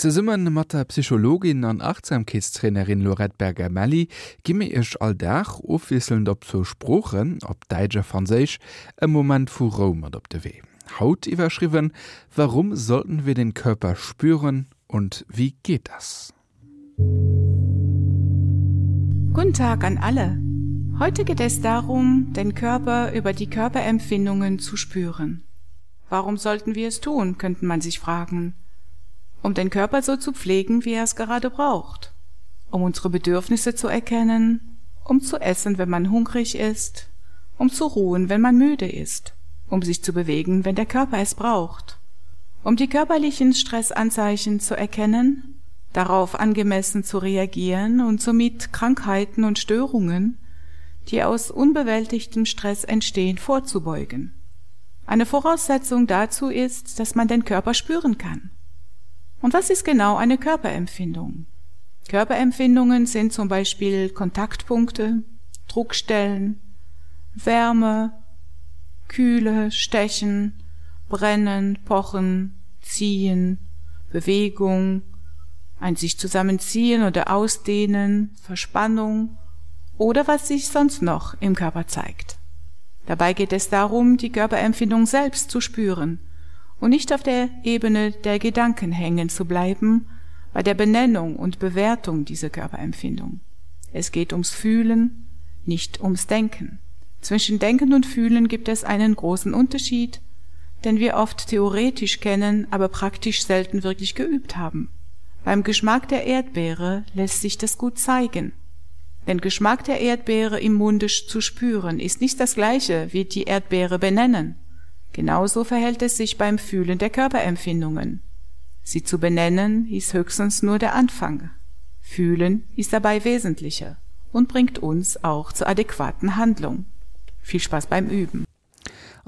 Ze summmen mat der Psychologin an Achtsamkeitstrainerin Lorette Berger Melli gimme ech all dach ofwisselnd op zo Spprochen op Deiger Fraseich e moment vu Rom op de weh. Haut iwwerschriwen, warum sollten wir den Körper spüren und wie geht das? Guten Tag an alle. Heute geht es darum, den Körper über die Körperempfindungen zu spüren. Warum sollten wir es tun, könnten man sich fragen um den Körper so zu pflegen, wie er es gerade braucht, um unsere Bedürfnisse zu erkennen, um zu essen, wenn man hungrig ist, um zu ruhen, wenn man müde ist, um sich zu bewegen, wenn der Körper es braucht, um die körperlichen Stressanzeichen zu erkennen, darauf angemessen zu reagieren und somit Krankheiten und Störungen, die aus unbewältigtem Stress entstehen, vorzubeugen. Eine Voraussetzung dazu ist, dass man den Körper spüren kann. Und was ist genau eine Körperempfindung? Körperempfindungen sind zum Beispiel Kontaktpunkte, Druckstellen, Wärme, Kühle, Stechen, Brennen, Pochen, Ziehen, Bewegung, ein sich zusammenziehen oder ausdehnen, Verspannung oder was sich sonst noch im Körper zeigt. Dabei geht es darum, die Körperempfindung selbst zu spüren und nicht auf der Ebene der Gedanken hängen zu bleiben bei der Benennung und Bewertung dieser Körperempfindung. Es geht ums Fühlen, nicht ums Denken. Zwischen Denken und Fühlen gibt es einen großen Unterschied, den wir oft theoretisch kennen, aber praktisch selten wirklich geübt haben. Beim Geschmack der Erdbeere lässt sich das gut zeigen. Den Geschmack der Erdbeere im Munde zu spüren ist nicht das gleiche wie die Erdbeere benennen. Genauso verhält es sich beim Fühlen der Körperempfindungen. Sie zu benennen ist höchstens nur der Anfang. Fühlen ist dabei wesentlicher und bringt uns auch zur adäquaten Handlung. Viel Spaß beim Üben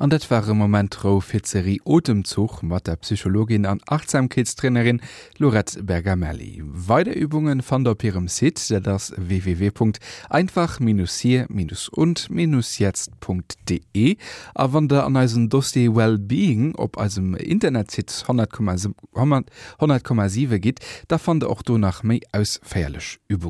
an dat warre moment Rofirzerie Otemzug mat der Psychologin an Achtsamkeitstrainerin Lorette Bergamelli. Weide Übungen fand op ihrem Sit der das www.einfach-und-jetzt.de a wann der an eisen Dossier Wellbeing op asem Internetsit 100,7 100, git, da fand auch du nach méi ausfälech Übung.